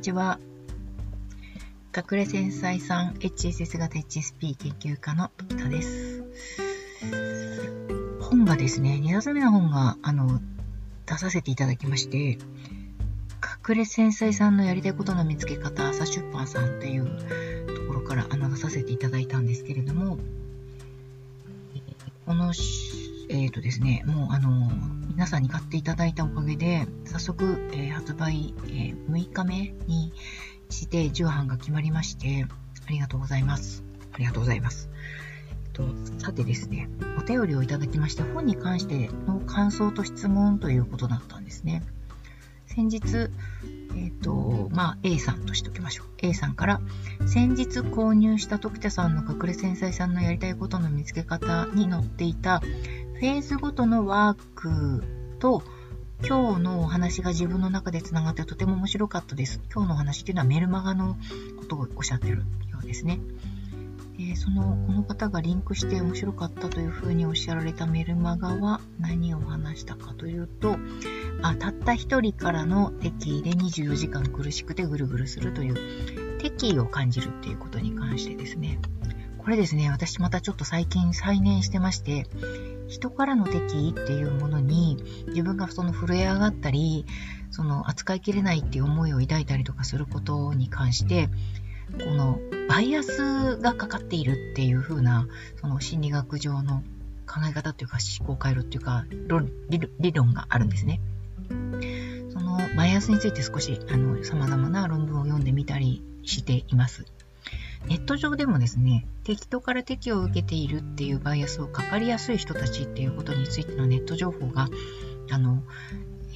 にちは。隠れ繊細さん HSS 型 HSP 研究家の時田です。本がですね、2冊目の本が、あの、出させていただきまして、隠れ繊細さんのやりたいことの見つけ方、朝出版さんっていうところからあの出させていただいたんですけれども、この、えっ、ー、とですね、もうあの、皆さんに買っていただいたおかげで、早速、えー、発売、えー、6日目にして重版が決まりまして、ありがとうございます。ありがとうございます。とさてですね、お便りをいただきまして、本に関しての感想と質問ということだったんですね。先日、えっ、ー、と、まあ、A さんとしておきましょう。A さんから、先日購入した時田さんの隠れ繊細さんのやりたいことの見つけ方に載っていた、フェーズごとのワークと、今日のお話が自分の中で繋がってとても面白かったです。今日のお話っていうのはメルマガのことをおっしゃってるようですね。でその、この方がリンクして面白かったというふうにおっしゃられたメルマガは何を話したかというと、あたった一人からの敵意で24時間苦しくてぐるぐるするという敵意を感じるっていうことに関してですね。これですね、私またちょっと最近再燃してまして、人からの敵意っていうものに自分がその震え上がったり、その扱いきれないっていう思いを抱いたりとかすることに関して、このバイアスがかかっているっていう風な、その心理学上の考え方っていうか思考回路っていうか理論があるんですね。そのバイアスについて少しあの様々な論文を読んでみたりしています。ネット上でもですね、敵とから敵を受けているっていうバイアスをかかりやすい人たちっていうことについてのネット情報が、あの、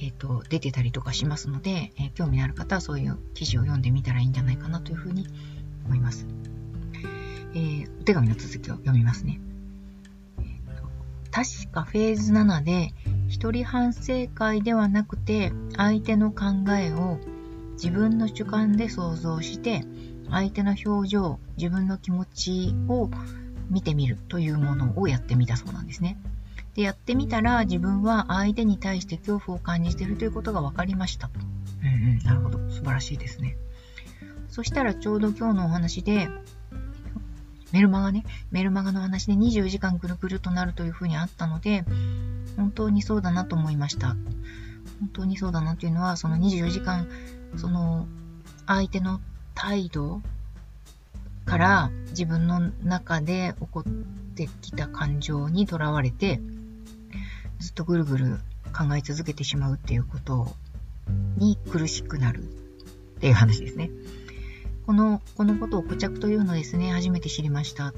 えっ、ー、と、出てたりとかしますので、えー、興味のある方はそういう記事を読んでみたらいいんじゃないかなというふうに思います。えー、お手紙の続きを読みますね。確かフェーズ7で、一人反省会ではなくて、相手の考えを自分の主観で想像して、相手の表情、自分の気持ちを見てみるというものをやってみたそうなんですね。で、やってみたら自分は相手に対して恐怖を感じているということが分かりました。うんうん、なるほど。素晴らしいですね。そしたらちょうど今日のお話で、メルマガね、メルマガの話で24時間ぐるぐるとなるというふうにあったので、本当にそうだなと思いました。本当にそうだなというのは、その24時間、その相手の態度から自分の中で起こってきた感情にとらわれてずっとぐるぐる考え続けてしまうっていうことに苦しくなるっていう話ですね。この、このことを固着というのですね、初めて知りました。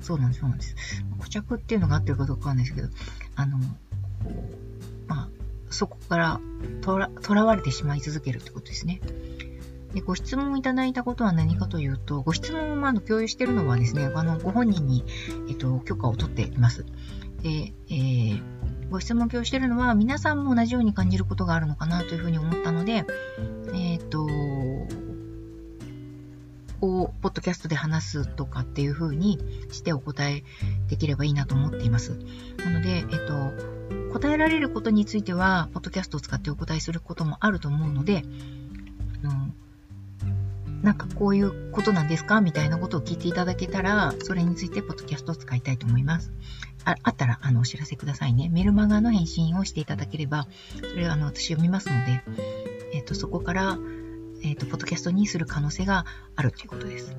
そうなんです、そうなんです。固着っていうのがあってるかどうかわかんないですけど、あの、まあ、そこからとらとらわれてしまい続けるってことですね。でご質問をいただいたことは何かというと、ご質問をま共有しているのはですね、あのご本人に、えっと、許可を取っています。で、えー、ご質問を共有しているのは、皆さんも同じように感じることがあるのかなというふうに思ったので、えっ、ー、と、をポッドキャストで話すとかっていう風にしてお答えできればいいなと思っています。なので、えっと、答えられることについては、ポッドキャストを使ってお答えすることもあると思うので、なんかこういうことなんですか？みたいなことを聞いていただけたら、それについてポッドキャストを使いたいと思います。ああったら、あの、お知らせくださいね。メルマガの返信をしていただければ、それはあの、私読みますので、えっ、ー、と、そこから、えっ、ー、と、ポッドキャストにする可能性があるということです。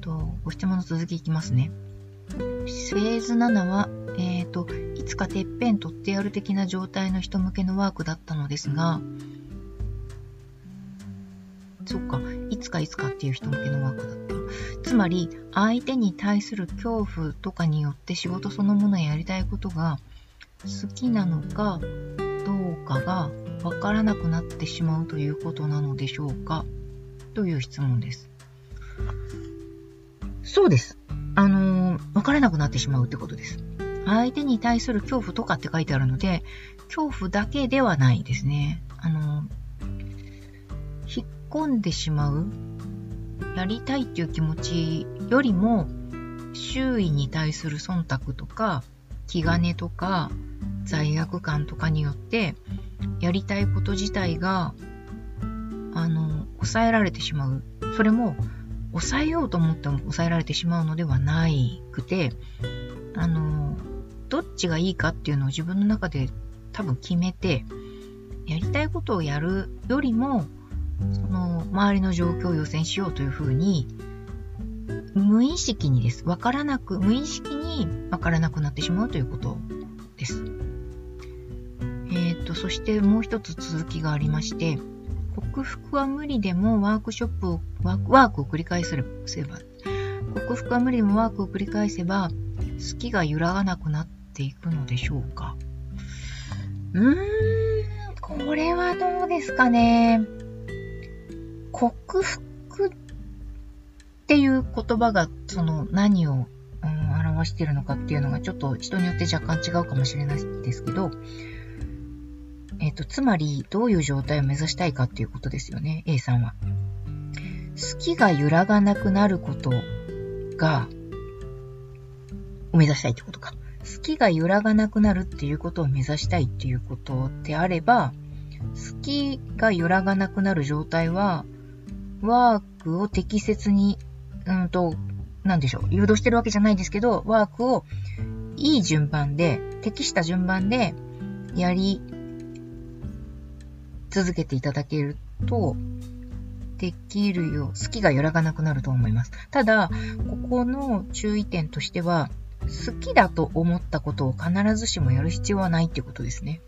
と、ご質問の続きいきますね。フェーズ7は、えっ、ー、と、いつかてっぺん取ってやる的な状態の人向けのワークだったのですが、そっか、つかいつかっていう人向けのワークだった。つまり、相手に対する恐怖とかによって仕事そのものやりたいことが好きなのかどうかがわからなくなってしまうということなのでしょうか？という質問です。そうです。あのー、わからなくなってしまうってことです。相手に対する恐怖とかって書いてあるので、恐怖だけではないですね。あのー、込んでしまうやりたいっていう気持ちよりも周囲に対する忖度とか気兼ねとか罪悪感とかによってやりたいこと自体があの抑えられてしまう。それも、抑えようと思っても抑えられてしまうのではないくて、あの、どっちがいいかっていうのを自分の中で多分決めて、やりたいことをやるよりも、その周りの状況を予選しようというふうに、無意識にです。わからなく、無意識にわからなくなってしまうということです。えっ、ー、と、そしてもう一つ続きがありまして、克服は無理でもワークショップを、ワークを繰り返せば、克服は無理でもワークを繰り返せば、好きが揺らがなくなっていくのでしょうか？うーん、これはどうですかね。克服っていう言葉が、その何を、うん、表してるのかっていうのがちょっと人によって若干違うかもしれないですけど、えっ、ー、と、つまり、どういう状態を目指したいかっていうことですよね、A さんは。好きが揺らがなくなることが、を目指したいってことか。好きが揺らがなくなるっていうことを目指したいっていうことであれば、好きが揺らがなくなる状態は、ワークを適切に、うんと、なんでしょう、誘導してるわけじゃないですけど、ワークをいい順番で、適した順番でやり続けていただけると、できるよ、好きが揺らがなくなると思います。ただ、ここの注意点としては、好きだと思ったことを必ずしもやる必要はないっていうことですね。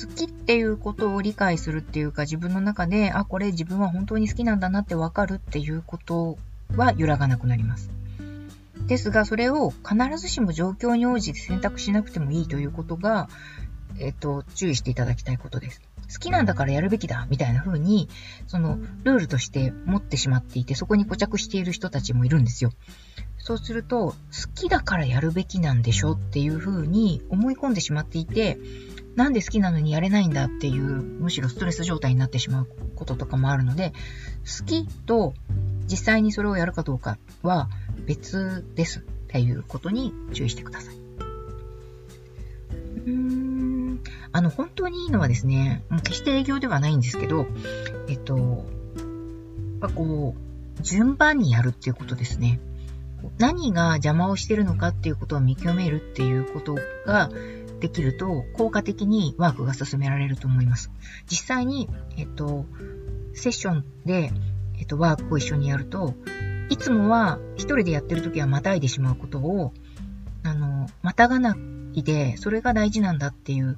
好きっていうことを理解するっていうか、自分の中で、あ、これ自分は本当に好きなんだなってわかるっていうことは揺らがなくなります。ですが、それを必ずしも状況に応じて選択しなくてもいいということが、えっと、注意していただきたいことです。好きなんだからやるべきだ、みたいな風に、その、ルールとして持ってしまっていて、そこに固着している人たちもいるんですよ。そうすると、好きだからやるべきなんでしょっていう風に思い込んでしまっていて、なんで好きなのにやれないんだっていう、むしろストレス状態になってしまうこととかもあるので、好きと実際にそれをやるかどうかは別ですっていうことに注意してください。うーんあの、本当にいいのはですね、決して営業ではないんですけど、えっと、やっこう、順番にやるっていうことですね。何が邪魔をしてるのかっていうことを見極めるっていうことができると、効果的にワークが進められると思います。実際に、えっと、セッションで、えっと、ワークを一緒にやると、いつもは一人でやってるときはまたいでしまうことを、あの、またがないで、それが大事なんだっていう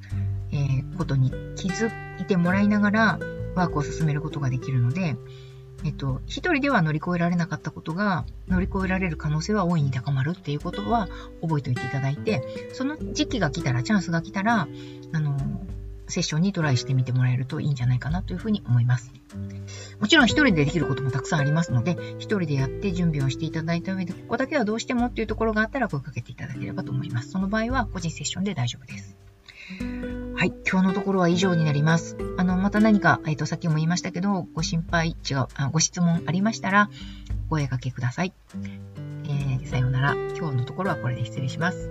えー、ことに気づいてもらいながらワークを進めることができるので、えっと、一人では乗り越えられなかったことが乗り越えられる可能性は大いに高まるっていうことは覚えておいていただいて、その時期が来たら、チャンスが来たら、あの、セッションにトライしてみてもらえるといいんじゃないかなというふうに思います。もちろん一人でできることもたくさんありますので、一人でやって準備をしていただいた上で、ここだけはどうしてもっていうところがあったら声かけていただければと思います。その場合は個人セッションで大丈夫です。はい、今日のところは以上になります。の、また何か、えっ、と、さっきも言いましたけど、ご心配、違うあ、ご質問ありましたら、お声掛けください。えー、さようなら。今日のところはこれで失礼します。